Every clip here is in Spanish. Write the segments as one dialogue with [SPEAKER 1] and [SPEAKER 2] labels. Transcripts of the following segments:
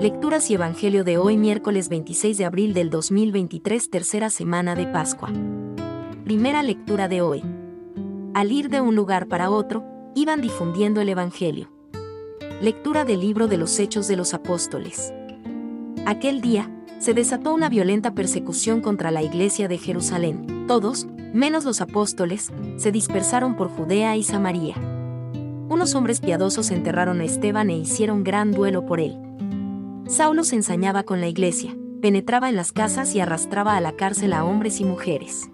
[SPEAKER 1] Lecturas y Evangelio de hoy miércoles 26 de abril del 2023, tercera semana de Pascua. Primera lectura de hoy. Al ir de un lugar para otro, iban difundiendo el Evangelio. Lectura del libro de los Hechos de los Apóstoles. Aquel día, se desató una violenta persecución contra la iglesia de Jerusalén. Todos, menos los apóstoles, se dispersaron por Judea y Samaria. Unos hombres piadosos enterraron a Esteban e hicieron gran duelo por él. Saulo se ensañaba con la iglesia, penetraba en las casas y arrastraba a la cárcel a hombres y mujeres.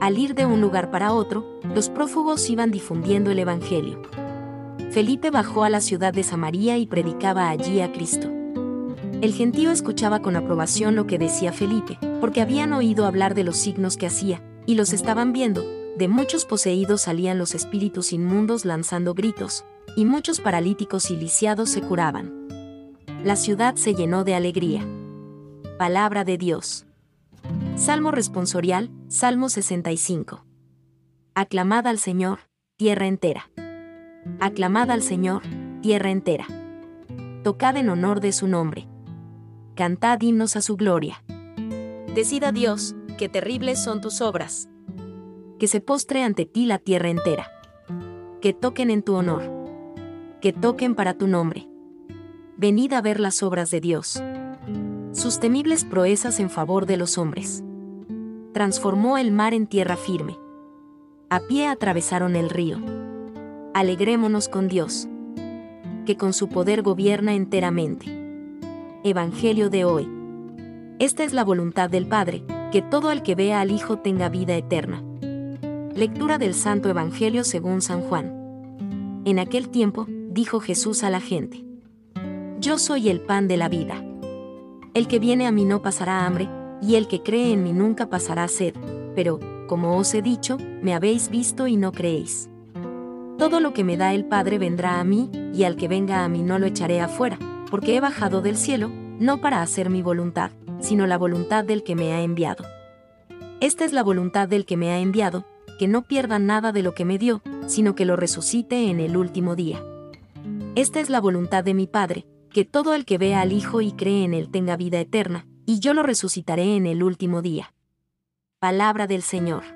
[SPEAKER 1] Al ir de un lugar para otro, los prófugos iban difundiendo el Evangelio. Felipe bajó a la ciudad de Samaria y predicaba allí a Cristo. El gentío escuchaba con aprobación lo que decía Felipe, porque habían oído hablar de los signos que hacía, y los estaban viendo, de muchos poseídos salían los espíritus inmundos lanzando gritos, y muchos paralíticos y lisiados se curaban. La ciudad se llenó de alegría. Palabra de Dios. Salmo responsorial, Salmo 65. Aclamad al Señor, tierra entera. Aclamad al Señor, tierra entera. Tocad en honor de su nombre cantad himnos a su gloria. Decida Dios, qué terribles son tus obras. Que se postre ante ti la tierra entera. Que toquen en tu honor. Que toquen para tu nombre. Venid a ver las obras de Dios. Sus temibles proezas en favor de los hombres. Transformó el mar en tierra firme. A pie atravesaron el río. Alegrémonos con Dios. Que con su poder gobierna enteramente. Evangelio de hoy. Esta es la voluntad del Padre, que todo el que vea al Hijo tenga vida eterna. Lectura del Santo Evangelio según San Juan. En aquel tiempo, dijo Jesús a la gente. Yo soy el pan de la vida. El que viene a mí no pasará hambre, y el que cree en mí nunca pasará sed, pero, como os he dicho, me habéis visto y no creéis. Todo lo que me da el Padre vendrá a mí, y al que venga a mí no lo echaré afuera porque he bajado del cielo, no para hacer mi voluntad, sino la voluntad del que me ha enviado. Esta es la voluntad del que me ha enviado, que no pierda nada de lo que me dio, sino que lo resucite en el último día. Esta es la voluntad de mi Padre, que todo el que vea al Hijo y cree en él tenga vida eterna, y yo lo resucitaré en el último día. Palabra del Señor.